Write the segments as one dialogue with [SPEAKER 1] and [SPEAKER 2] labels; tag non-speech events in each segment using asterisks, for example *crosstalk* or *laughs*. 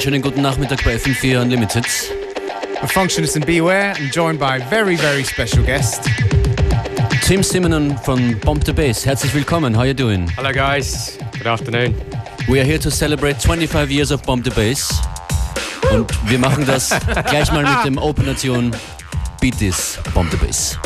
[SPEAKER 1] Willkommen, willkommen, schönen guten Nachmittag bei FM4 Unlimited.
[SPEAKER 2] We're Functionist and Beware and joined by a very, very special guest.
[SPEAKER 1] Tim Simenon from Bomb the Bass. Herzlich willkommen, how are you doing?
[SPEAKER 3] Hello guys, good afternoon.
[SPEAKER 1] We are here to celebrate 25 years of Bomb the Bass. Und wir machen das *laughs* gleich mal mit dem Opener-Tune Beat This Bomb the Bass.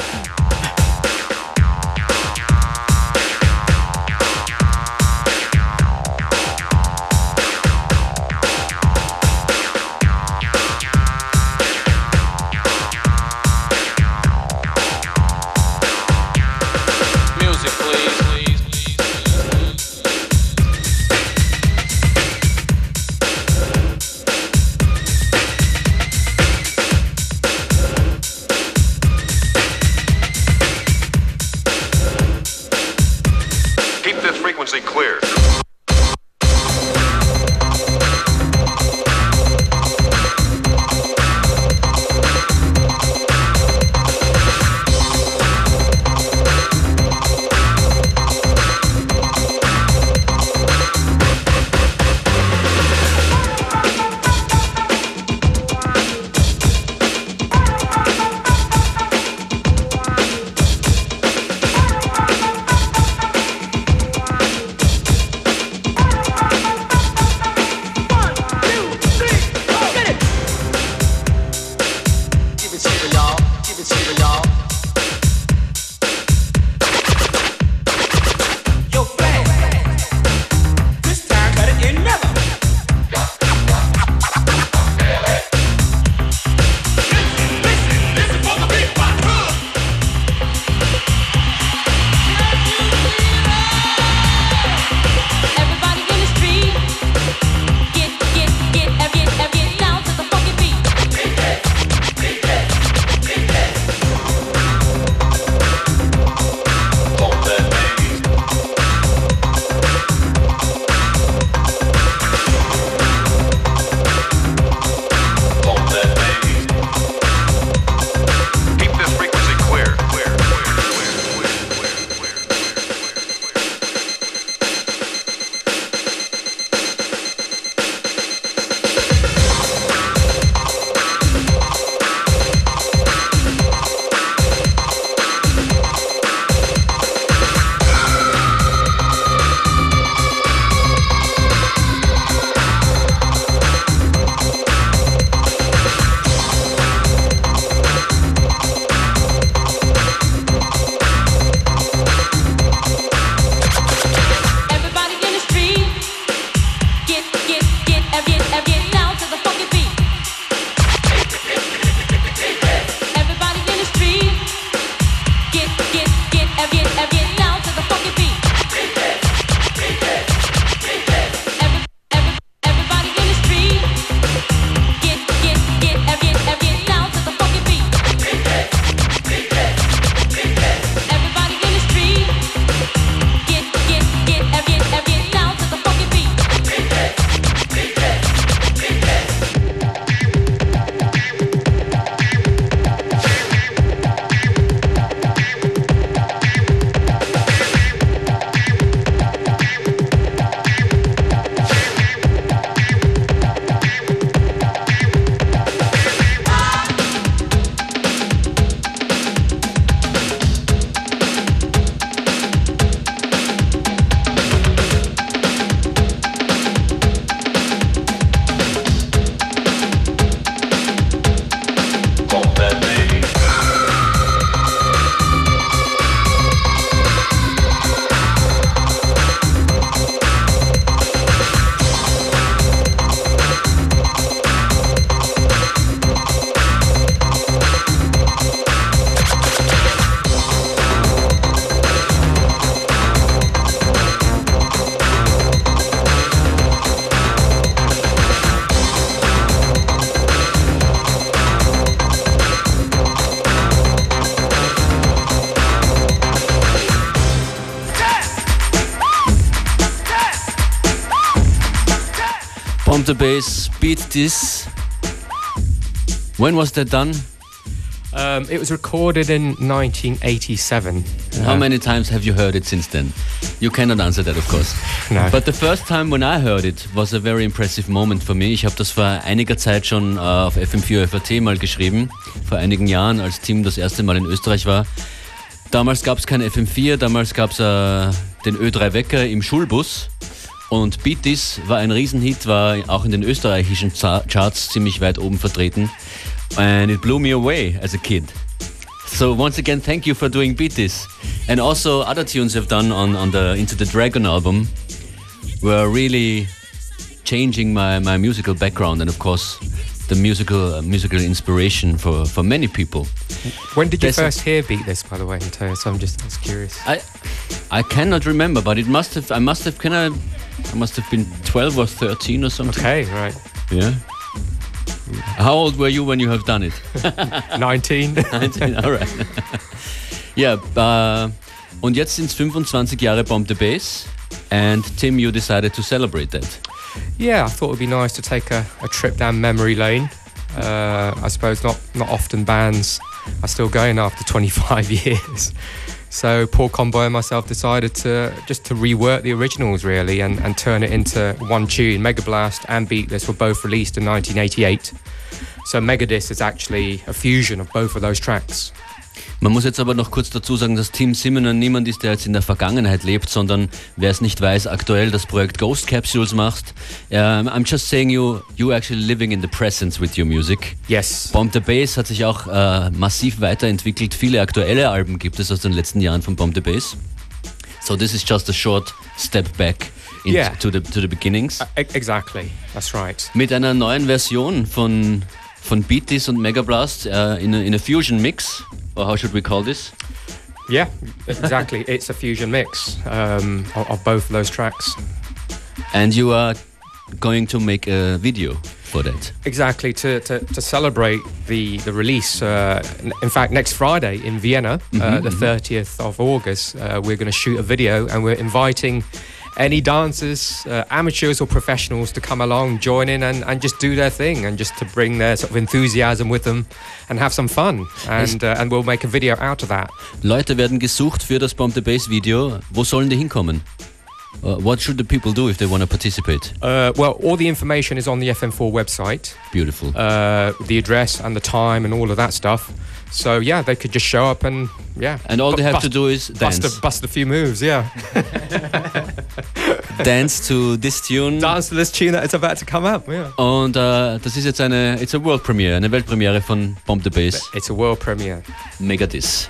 [SPEAKER 1] Bass, beat this. When was that done?
[SPEAKER 3] Um, it was recorded in 1987
[SPEAKER 4] How many times have you heard it since then? You cannot answer that, of course.
[SPEAKER 3] No.
[SPEAKER 4] But the first time when I heard it was a very impressive moment for me. Ich habe das vor einiger Zeit schon äh, auf FM4 FAT mal geschrieben, vor einigen Jahren, als Tim das erste Mal in Österreich war. Damals gab es kein FM4, damals gab es äh, den Ö3 Wecker im Schulbus. Und Beat This war ein Riesenhit, war auch in den österreichischen Charts ziemlich weit oben vertreten. And it blew me away as a kid. So once again, thank you for doing Beat This. And also other tunes you've done on, on the Into the Dragon album were really changing my, my musical background and of course the musical uh, musical inspiration for, for many people.
[SPEAKER 3] When did you There's first hear Beat This, by the way, Matteo? So I'm just, just curious.
[SPEAKER 4] I I cannot remember, but it must have I must have kind of I must have been 12 or 13 or something.
[SPEAKER 3] Okay, right.
[SPEAKER 4] Yeah. How old were you when you have done it? *laughs*
[SPEAKER 3] 19. *laughs*
[SPEAKER 4] 19, alright. ja, *laughs* uh, und jetzt sind es 25 Jahre Bomb the Bass. And Tim, you decided to celebrate that.
[SPEAKER 3] Yeah, I thought it would be nice to take a, a trip down memory lane. Uh, I suppose not, not often bands are still going after 25 years. So Paul Conboy and myself decided to just to rework the originals really and, and turn it into one tune. Megablast and Beat This were both released in 1988. So Megadis is actually a fusion of both of those tracks.
[SPEAKER 4] Man muss jetzt aber noch kurz dazu sagen, dass Tim Simonon niemand ist, der jetzt in der Vergangenheit lebt, sondern wer es nicht weiß, aktuell das Projekt Ghost Capsules macht. Um, I'm just saying you, you actually living in the presence with your music.
[SPEAKER 3] Yes.
[SPEAKER 4] Bomb the Bass hat sich auch uh, massiv weiterentwickelt. Viele aktuelle Alben gibt es aus den letzten Jahren von Bomb the Bass. So this is just a short step back
[SPEAKER 3] yeah.
[SPEAKER 4] to, the, to the beginnings. Uh,
[SPEAKER 3] exactly, that's right.
[SPEAKER 4] Mit einer neuen Version von, von Beat This und Mega Blast uh, in, a, in a Fusion Mix. Or how should we call this?
[SPEAKER 3] Yeah, exactly. *laughs* it's a fusion mix um, of, of, both of those tracks.
[SPEAKER 4] And you are going to make a video for that.
[SPEAKER 3] Exactly to, to, to celebrate the the release. Uh, in fact, next Friday in Vienna, mm-hmm, uh, the 30th mm-hmm. of August, uh, we're going to shoot a video, and we're inviting any dancers, uh, amateurs or professionals, to come along, join in, and, and just do their thing, and just to bring their sort of enthusiasm with them and have some fun. And, uh, and we'll make a video out of that.
[SPEAKER 4] Leute werden gesucht für das Bomb the Bass Video. Wo sollen die hinkommen? Uh, what should the people do if they want to participate?
[SPEAKER 3] Uh, well, all the information is on the FM4 website.
[SPEAKER 4] Beautiful.
[SPEAKER 3] Uh, the address and the time and all of that stuff. So yeah, they could just show up and yeah.
[SPEAKER 4] And all they have bust, to do is dance.
[SPEAKER 3] Bust a, bust a few moves, yeah. *laughs*
[SPEAKER 4] dance to this tune.
[SPEAKER 3] Dance to this tune that is about to come up, yeah.
[SPEAKER 4] Und uh, das ist jetzt eine, it's a world premiere, eine Weltpremiere von Bomb the Bass.
[SPEAKER 3] It's a world premiere.
[SPEAKER 4] Megadis.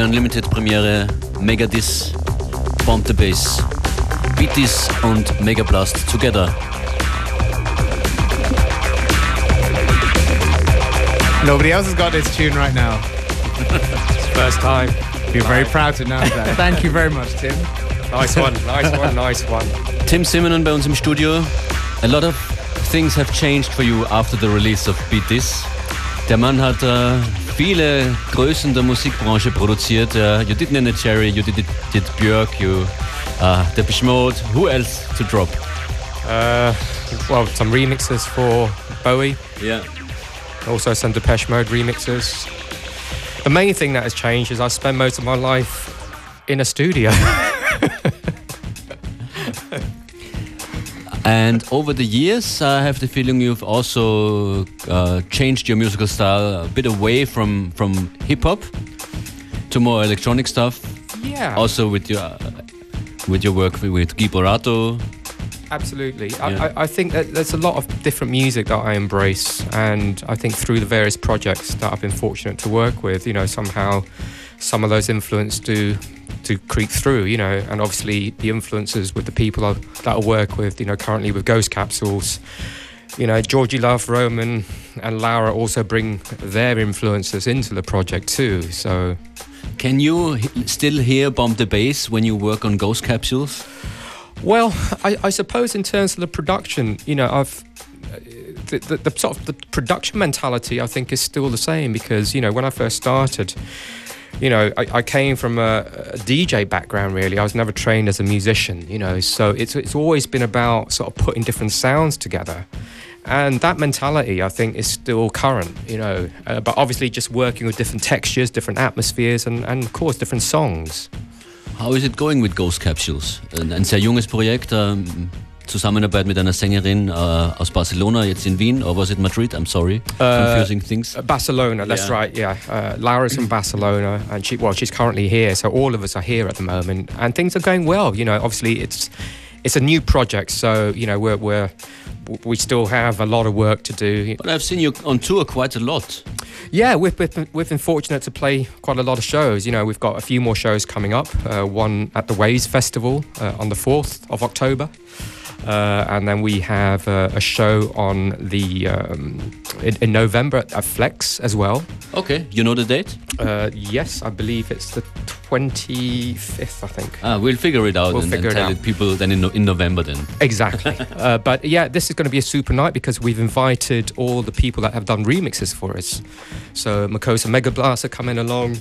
[SPEAKER 4] FM4 Unlimited Premiere Megadis Bomb the Bass. Beaties und Megablast together.
[SPEAKER 2] Nobody else has got this tune right now.
[SPEAKER 3] First time.
[SPEAKER 2] You're very proud to know that. *laughs* Thank you very much, Tim.
[SPEAKER 3] Nice one, nice one, nice one.
[SPEAKER 4] Tim Simenon bei uns im Studio. A lot of things have changed for you after the release of Beat This. Der Mann hat äh, viele Größen der Musikbranche produziert. Uh, you did Neneh Cherry, you did, did Björk, you uh, Depeche Mode. Who else to drop?
[SPEAKER 3] Uh, well, some remixes for Bowie.
[SPEAKER 4] Yeah.
[SPEAKER 3] Also some Depeche Mode remixes. The main thing that has changed is I spend most of my life in a studio. *laughs*
[SPEAKER 4] And over the years, I have the feeling you've also uh, changed your musical style a bit away from from hip hop to more electronic stuff.
[SPEAKER 3] yeah.
[SPEAKER 4] Also with your uh, with your work with Gui Boratto.
[SPEAKER 3] Absolutely.
[SPEAKER 4] Yeah.
[SPEAKER 3] I, I, I think that there's a lot of different music that I embrace, and I think through the various projects that I've been fortunate to work with, you know, somehow some of those influences do to creep through, you know, and obviously the influences with the people I, that I work with, you know, currently with Ghost Capsules, you know, Georgie Love, Roman, and Laura also bring their influences into the project too. So
[SPEAKER 4] Can you still hear Bomb the Bass when you work on Ghost Capsules?
[SPEAKER 3] Well, I, I suppose in terms of the production, you know, I've the, the, the sort of the production mentality I think is still the same because you know when I first started, you know, I, I came from a, a DJ background really. I was never trained as a musician, you know, so it's it's always been about sort of putting different sounds together. And that mentality, I think, is still current, you know. Uh, but obviously, just working with different textures, different atmospheres, and, and of course, different songs.
[SPEAKER 4] How is it going with Ghost Capsules? Ein, ein sehr junges Projekt, ähm, Zusammenarbeit mit einer Sängerin äh, aus Barcelona, jetzt in Wien, or was it Madrid? I'm sorry, confusing things.
[SPEAKER 3] Uh, Barcelona, that's
[SPEAKER 4] Yeah.
[SPEAKER 3] right. Yeah, uh, Laura's in Barcelona, and she well, she's currently here. So all of us are here at the moment, and things are going well. You know, obviously it's it's a new project, so you know we're we're we still have a lot of work to do.
[SPEAKER 4] But I've seen you on tour quite a lot.
[SPEAKER 3] Yeah, we've, we've, been, we've been fortunate to play quite a lot of shows. You know, we've got a few more shows coming up. Uh, one at the Waves Festival uh, on the 4th of October. Uh, and then we have uh, a show on the um, in, in November at, Flex as well.
[SPEAKER 4] Okay, you know the date?
[SPEAKER 3] Uh, yes, I believe it's the 25th, I think.
[SPEAKER 4] Ah, we'll figure it out
[SPEAKER 3] We'll
[SPEAKER 4] and, and
[SPEAKER 3] it
[SPEAKER 4] tell
[SPEAKER 3] out.
[SPEAKER 4] people then in, in November then.
[SPEAKER 3] Exactly. *laughs* uh, but yeah, this is going to be a super night because we've invited all the people that have done remixes for us. So Makossa Megablast are coming along,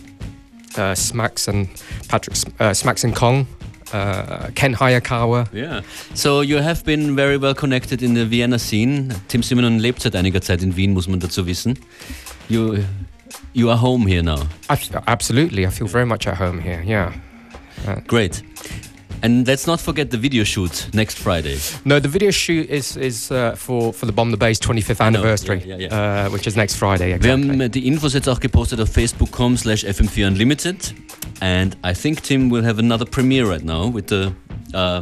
[SPEAKER 3] uh, Smacks and Patrick uh, Smacks and Kong, uh, Ken Hayakawa.
[SPEAKER 4] Yeah. So you have been very well connected in the Vienna scene. Tim Simenon lebt seit einiger Zeit in Wien, muss man dazu wissen. You, you are home here now.
[SPEAKER 3] I, absolutely, I feel very much at home here. Yeah.
[SPEAKER 4] Great. And let's not forget the video shoot next Friday.
[SPEAKER 3] No, the video shoot is is uh, for for the Bomb the Bass 25th
[SPEAKER 4] know,
[SPEAKER 3] anniversary,
[SPEAKER 4] yeah, yeah,
[SPEAKER 3] Uh, which is next Friday.
[SPEAKER 4] Wir
[SPEAKER 3] Exactly.
[SPEAKER 4] haben die Infos jetzt auch gepostet auf facebook.com slash fm4 unlimited. And I think Tim will have another premiere right now with the uh,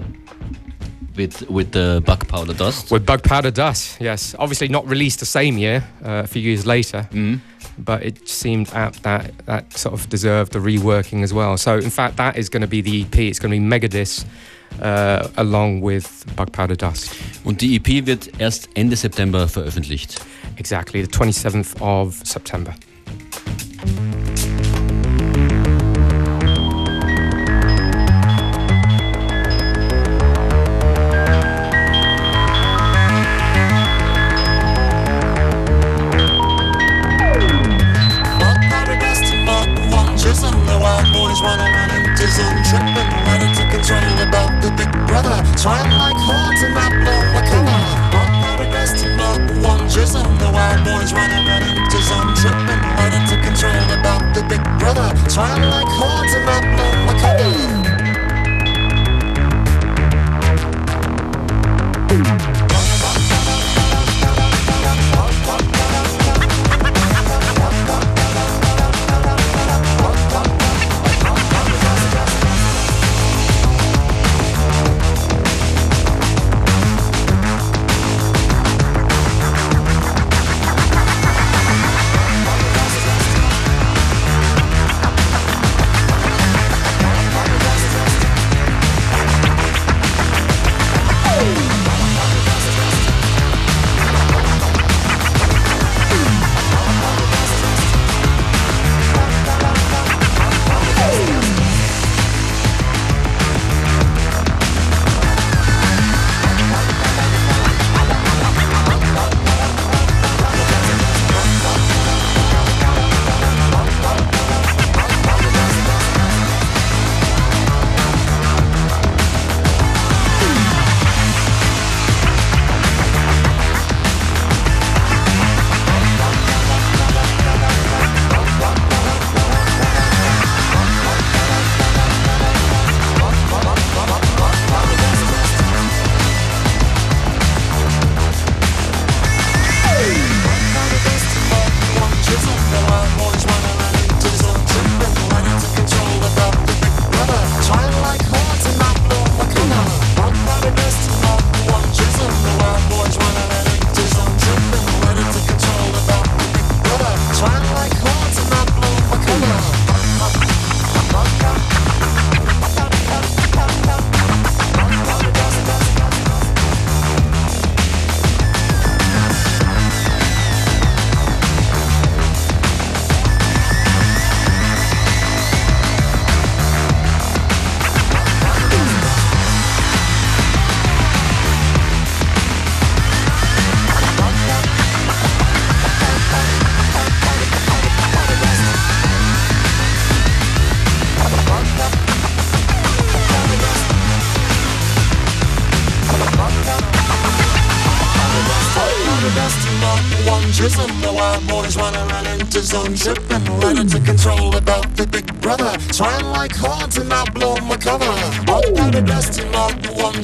[SPEAKER 4] with with the bug Powder Dust.
[SPEAKER 3] With Bug Powder Dust, yes. Obviously not released the same year, uh, a few years later,
[SPEAKER 4] Mm.
[SPEAKER 3] But it seemed apt that that sort of deserved the reworking as well. So in fact, that is going to be the EP. It's going to be Megadis uh, along with Bug Powder Dust.
[SPEAKER 4] Und die EP wird erst Ende September veröffentlicht.
[SPEAKER 3] Exactly, the 27th of September.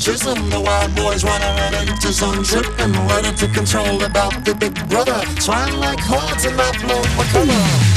[SPEAKER 5] Chisel. The wild boys running around into zone tripping, ready to control about the big brother. Trying like hard to not blow my cover.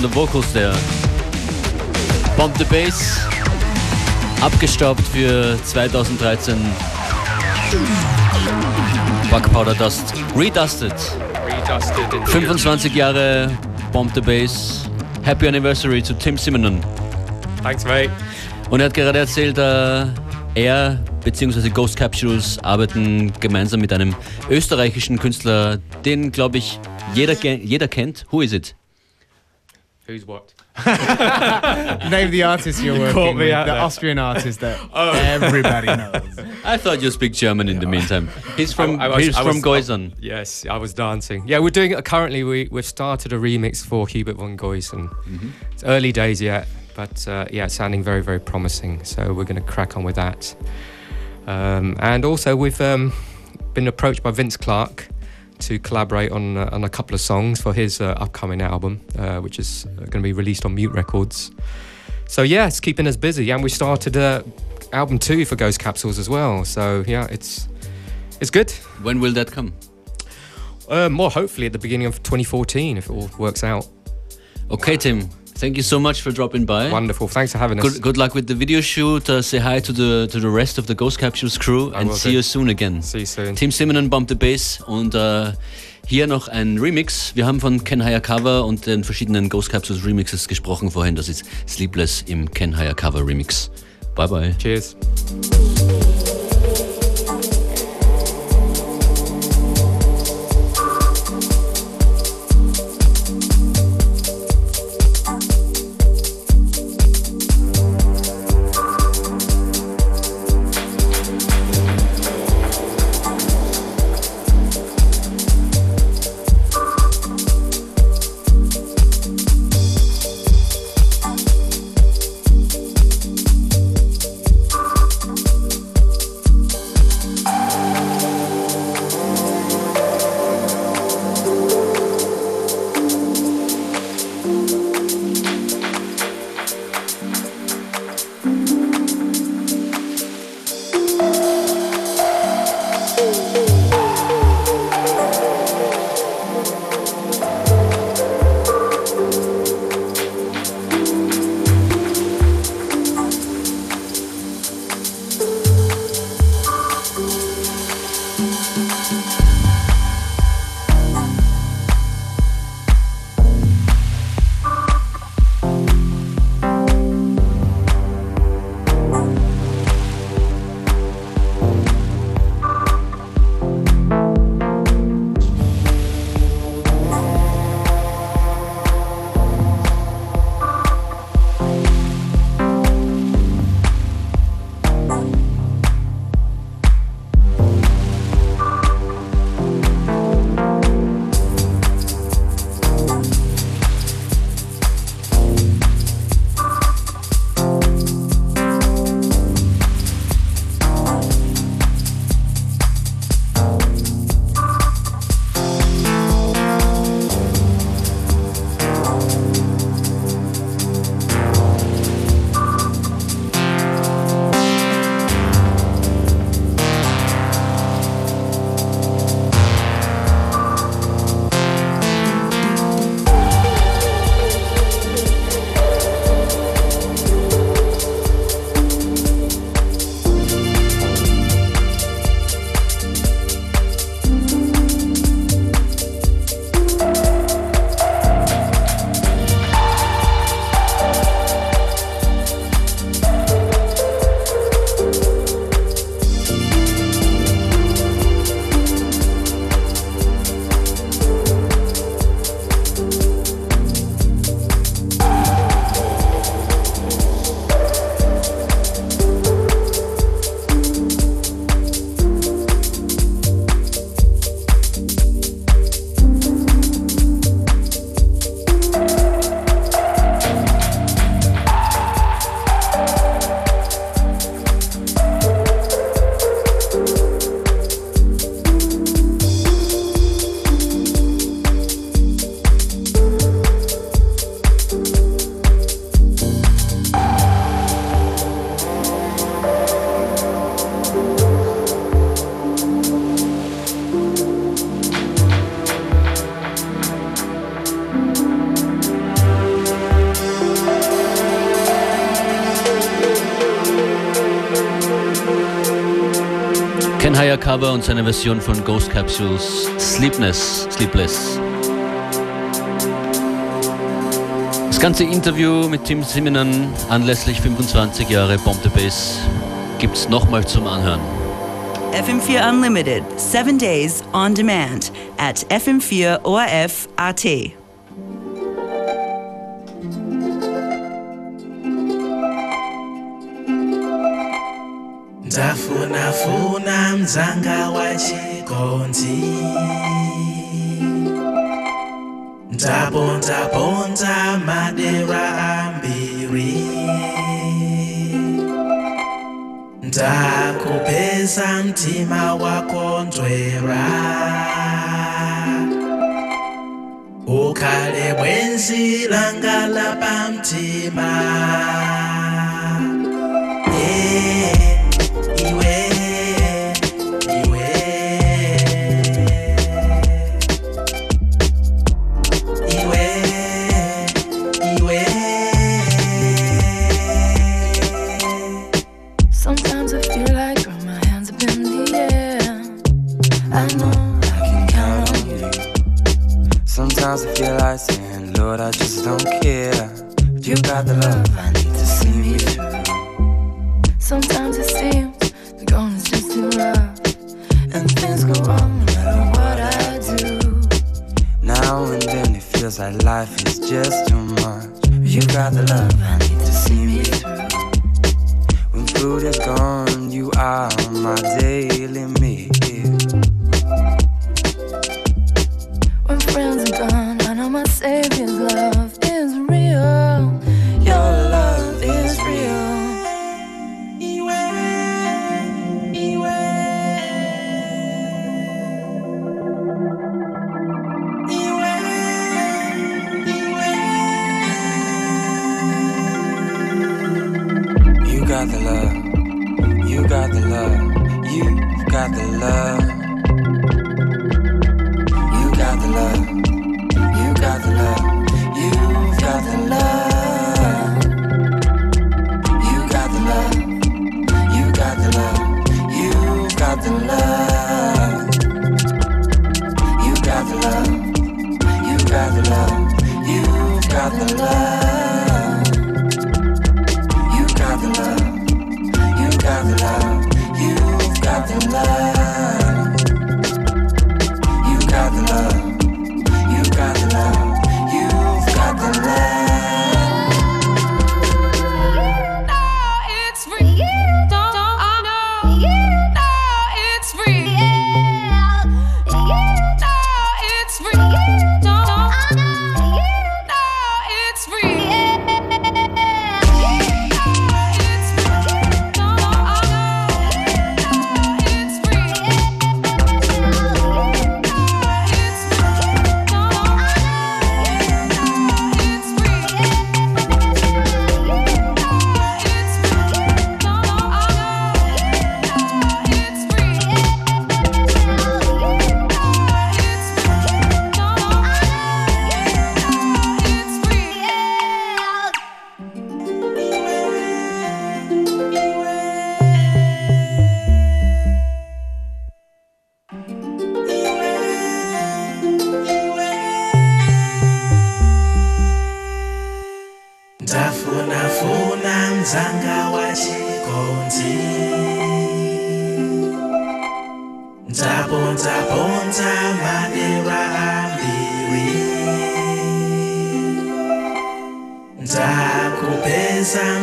[SPEAKER 4] On the vocals there. Bomb the Bass, abgestaubt für 2013. Bug Powder Dust, redusted.
[SPEAKER 3] Redusted.
[SPEAKER 4] 25 Jahre Bomb the Bass. Happy Anniversary zu Tim Simonon.
[SPEAKER 3] Thanks, mate.
[SPEAKER 4] Und er hat gerade erzählt, äh, er bzw. Ghost Capsules arbeiten gemeinsam mit einem österreichischen Künstler, den, glaube ich, jeder, jeder kennt. Who is it?
[SPEAKER 3] Who's what? *laughs*
[SPEAKER 2] Name the artist you're working
[SPEAKER 3] caught me
[SPEAKER 2] with.
[SPEAKER 3] out
[SPEAKER 2] The
[SPEAKER 3] there.
[SPEAKER 2] Austrian artist that *laughs* everybody knows.
[SPEAKER 4] I thought you speak German in the meantime. He's from
[SPEAKER 3] I- I was-
[SPEAKER 4] he's
[SPEAKER 3] I
[SPEAKER 4] from
[SPEAKER 3] was-
[SPEAKER 4] Goisern.
[SPEAKER 3] Yes, I was dancing. Yeah, we're doing it currently. We we've started a remix for Hubert von Goisern. It's early days yet, but uh, yeah, it's sounding very very promising. So we're going to crack on with that. Um, and also we've um, been approached by Vince Clarke to collaborate on uh, on a couple of songs for his uh, upcoming album, uh, which is going to be released on Mute Records. So yeah, it's keeping us busy, and we started uh, album two for Ghost Capsules as well. So yeah, it's it's good.
[SPEAKER 4] When will that come?
[SPEAKER 3] Uh, more hopefully at the beginning of 2014 if it all works out.
[SPEAKER 4] Okay, Tim. Thank you so much for dropping by.
[SPEAKER 3] Wonderful. Thanks for having us.
[SPEAKER 4] Good, good luck with the video shoot. Uh, say hi to the to the rest of the Ghost Capsules crew
[SPEAKER 3] I
[SPEAKER 4] and see
[SPEAKER 3] do.
[SPEAKER 4] you soon again.
[SPEAKER 3] See you soon.
[SPEAKER 4] Tim Simonon Bump the Bass und äh, hier noch ein Remix. Wir haben von Ken Cover und den verschiedenen Ghost Capsules Remixes gesprochen vorhin. Das ist Sleepless im Ken Cover Remix. Bye bye.
[SPEAKER 3] Cheers.
[SPEAKER 4] Cover und seine Version von Ghost Capsules Sleepness, Sleepless. Das ganze Interview mit Tim Simonen anlässlich 25 Jahre Bomb the Bass gibt's nochmal zum Anhören.
[SPEAKER 6] FM4 Unlimited, 7 days on demand at
[SPEAKER 7] FM4ORF.at. na madera ambiri. Ndakupesa mtima wakondwera ukhale bwenzi langa lapamtima yeah.
[SPEAKER 8] got the love.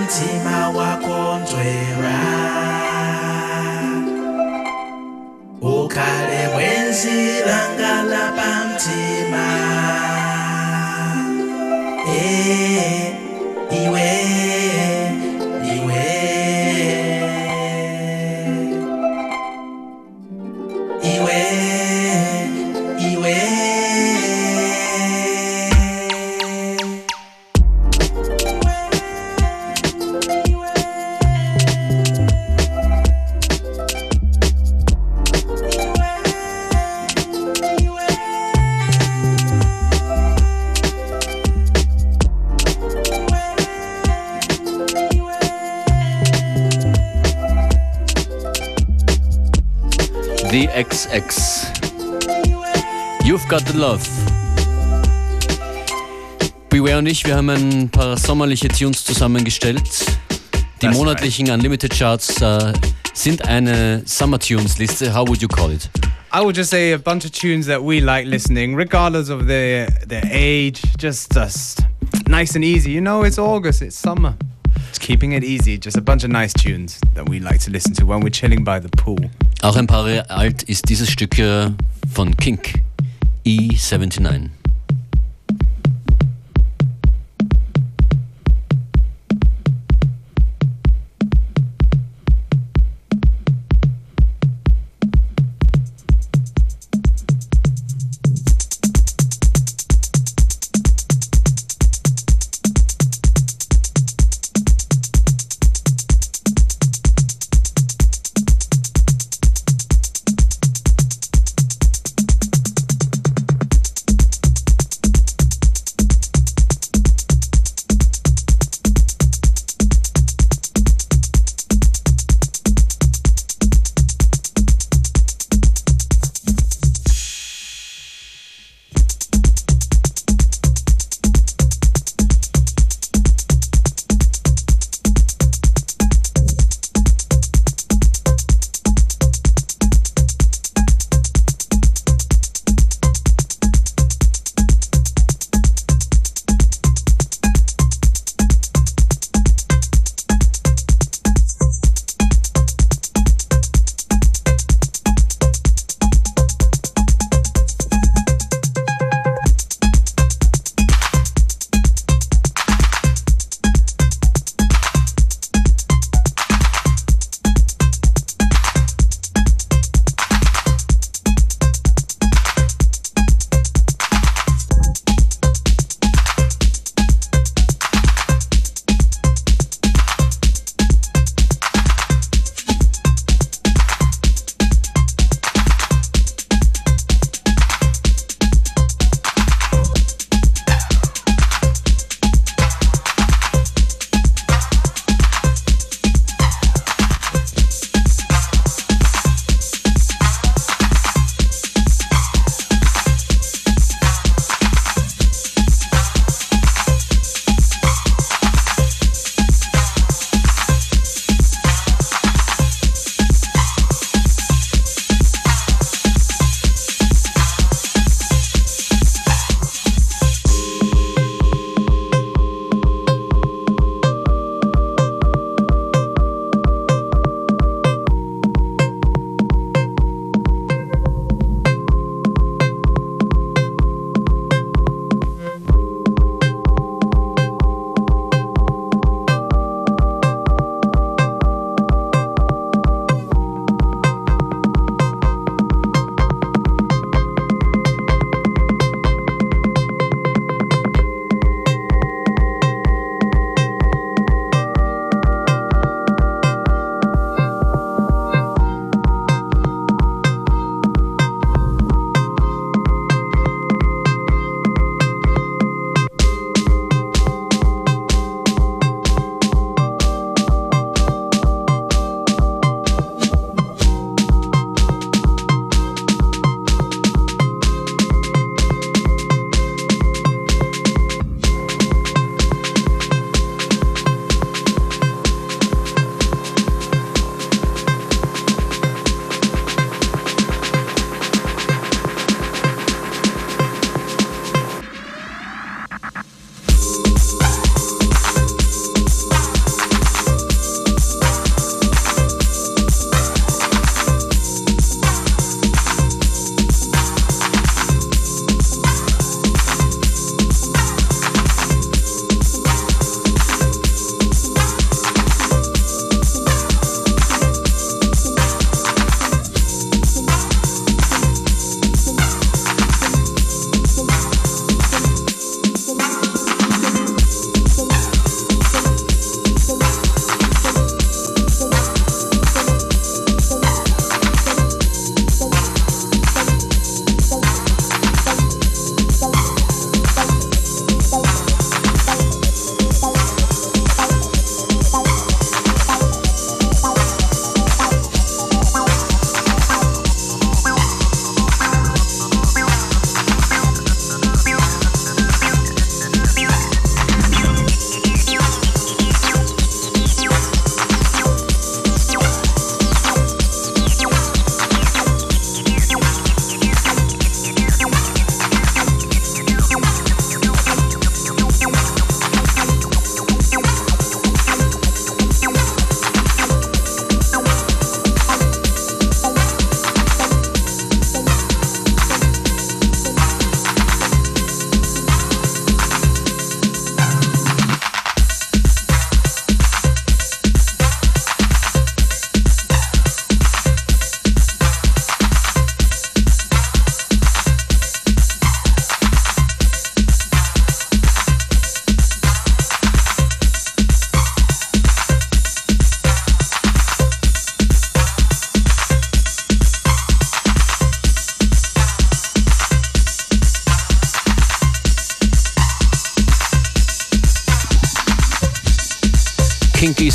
[SPEAKER 4] nzima wakonzwera ukale bwenzira wir haben ein paar sommerliche Tunes zusammengestellt. Die
[SPEAKER 2] That's
[SPEAKER 4] monatlichen Unlimited Charts äh, sind eine Summer Tunes Liste. How would you call it?
[SPEAKER 2] I would just say a bunch of tunes that we like listening, regardless of their their age. Just just nice and easy. You know, it's August, it's summer. Just keeping it easy. Just a bunch of nice tunes that we like to listen to when we're chilling by the pool.
[SPEAKER 4] Auch ein paar Jahre alt ist dieses Stück hier von Kink, E79.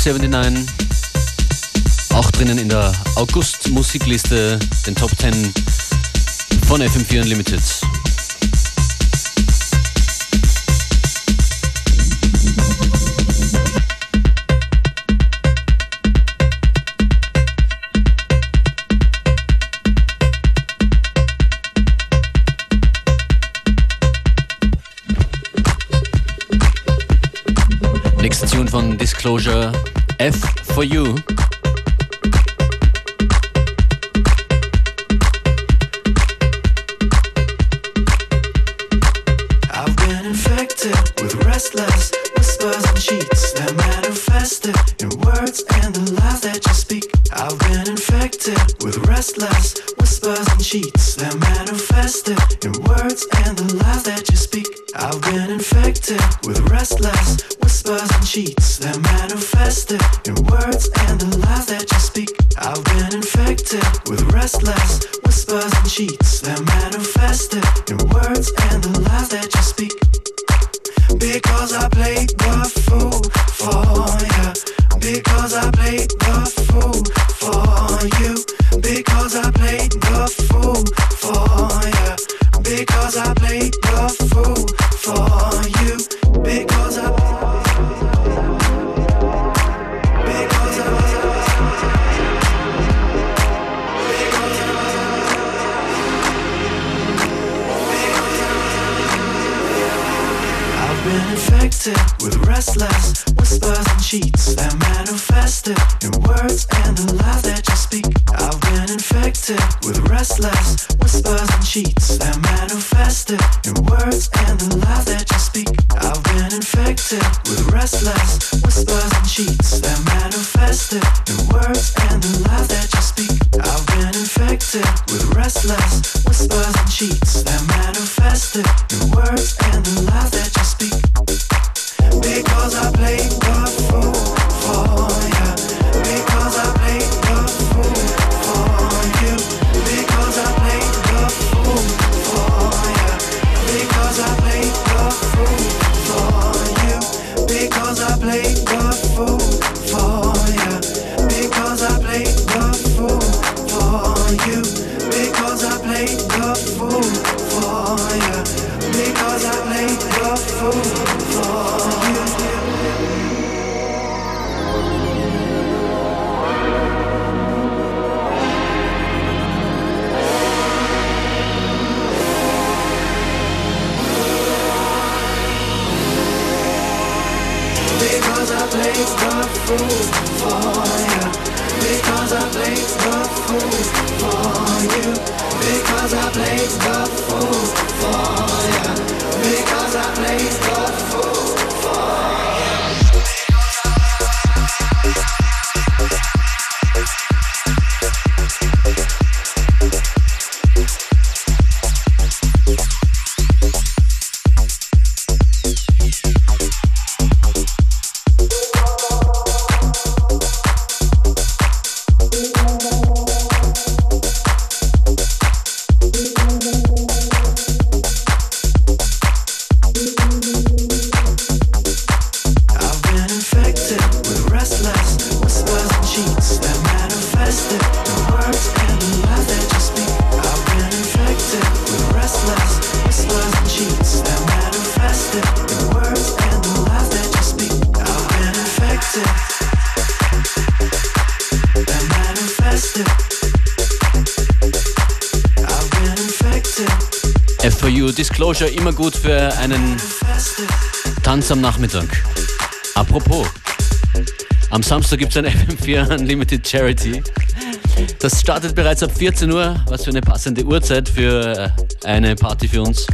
[SPEAKER 4] 79. Auch drinnen in der August-Musikliste, den Top 10 von FM4 Unlimited. van Disclosure, F for You.
[SPEAKER 9] Cheats that manifested in words and the lies that you speak. I've been infected with restless whispers and cheats that manifested
[SPEAKER 4] Disclosure immer gut für einen. Tanz am Nachmittag. Apropos, am Samstag gibt es ein *laughs* FM4 Unlimited Charity. Das startet bereits ab 14 Uhr. Was für eine passende Uhrzeit für äh, eine Party für uns.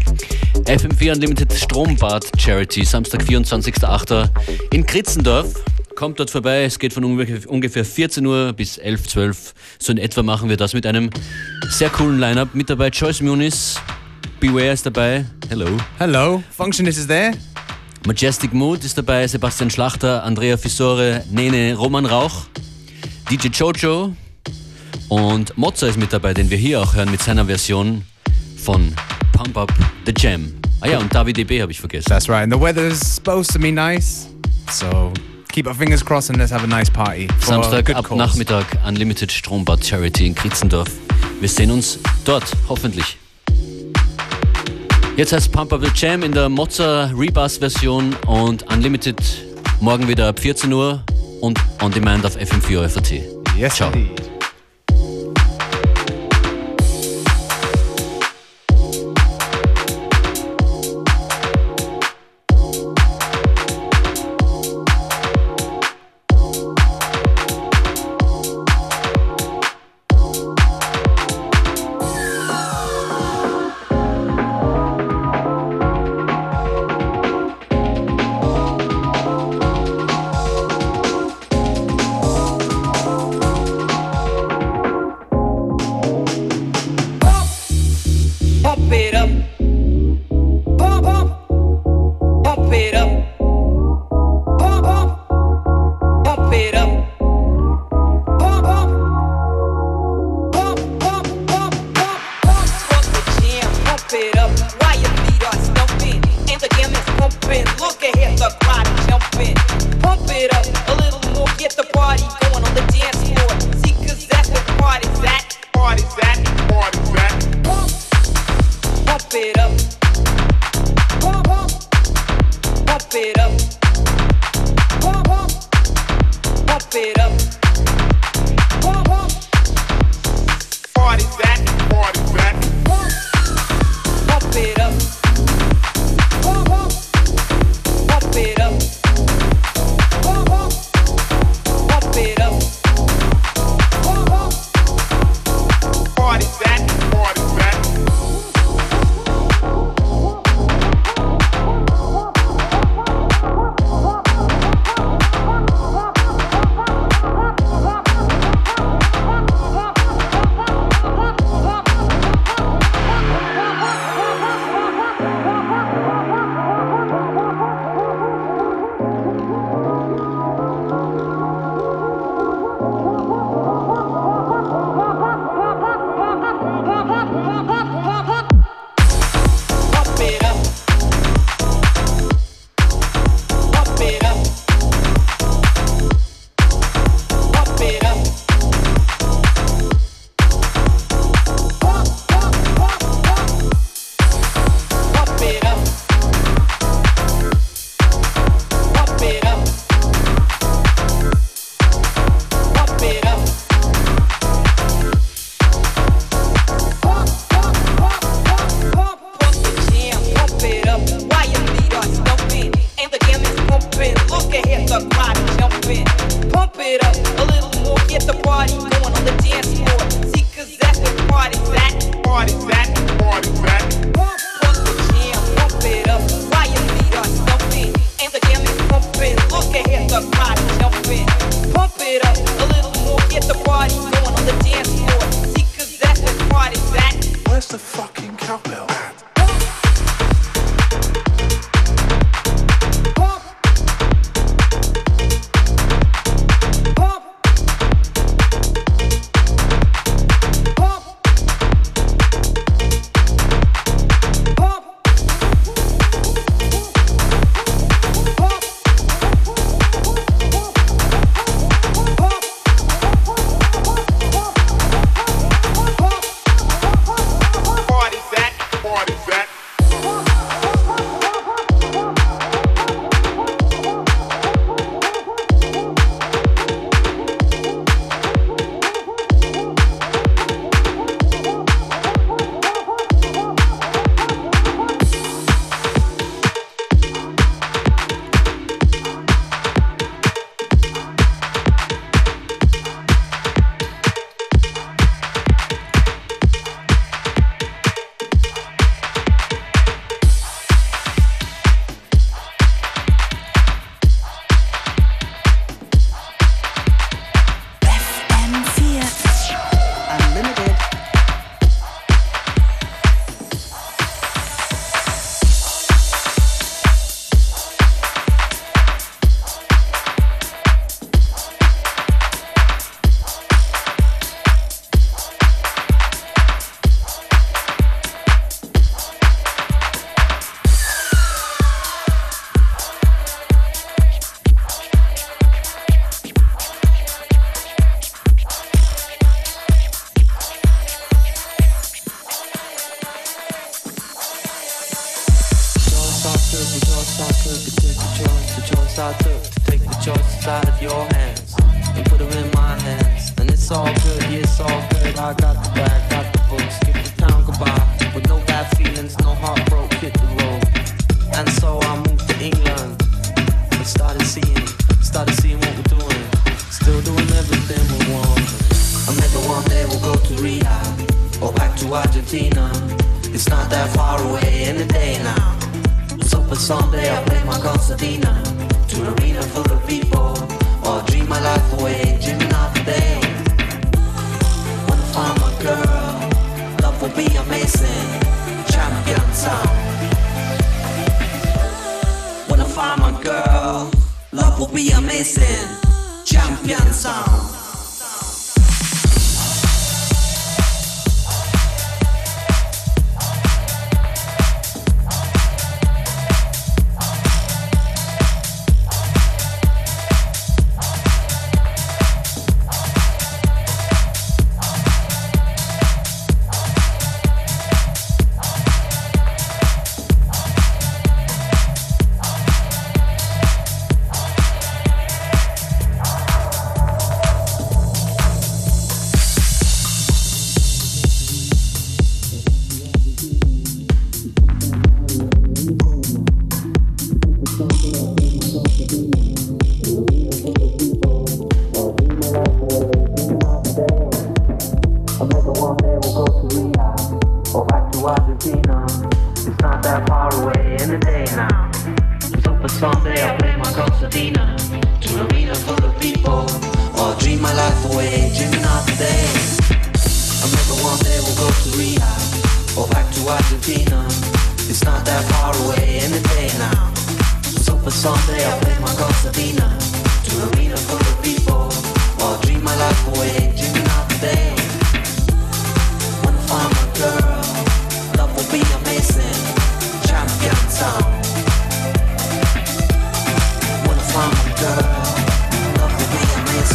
[SPEAKER 4] FM4 Unlimited Strombad Charity, Samstag, 24.08. in Kritzendorf. Kommt dort vorbei, es geht von ungefähr- ungefähr 14 Uhr bis 11, 12. So in etwa machen wir das mit einem sehr coolen Lineup. Mit dabei Joyce Muniz, Beware ist dabei. Hello.
[SPEAKER 2] Hello, Functionist is there.
[SPEAKER 4] Majestic Mood ist dabei, Sebastian Schlachter, Andrea Fissore, Nene, Roman Rauch, DJ Jojo und Mozza ist mit dabei, den wir hier auch hören mit seiner Version von Pump Up the Jam. Ah ja, und David EB habe ich vergessen.
[SPEAKER 2] That's right. And the weather is supposed to be nice, so keep our fingers crossed and let's have a nice party.
[SPEAKER 4] Samstag ab
[SPEAKER 2] cause.
[SPEAKER 4] Nachmittag Unlimited Strombad Charity in Kritzendorf. Wir sehen uns dort, hoffentlich. Jetzt heißt Pump Up the Jam in der Mozza Rebus Version und Unlimited morgen wieder ab 14 Uhr und on demand auf FM4 FAT.
[SPEAKER 2] Yes,
[SPEAKER 4] Ciao.
[SPEAKER 2] indeed.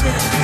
[SPEAKER 10] Be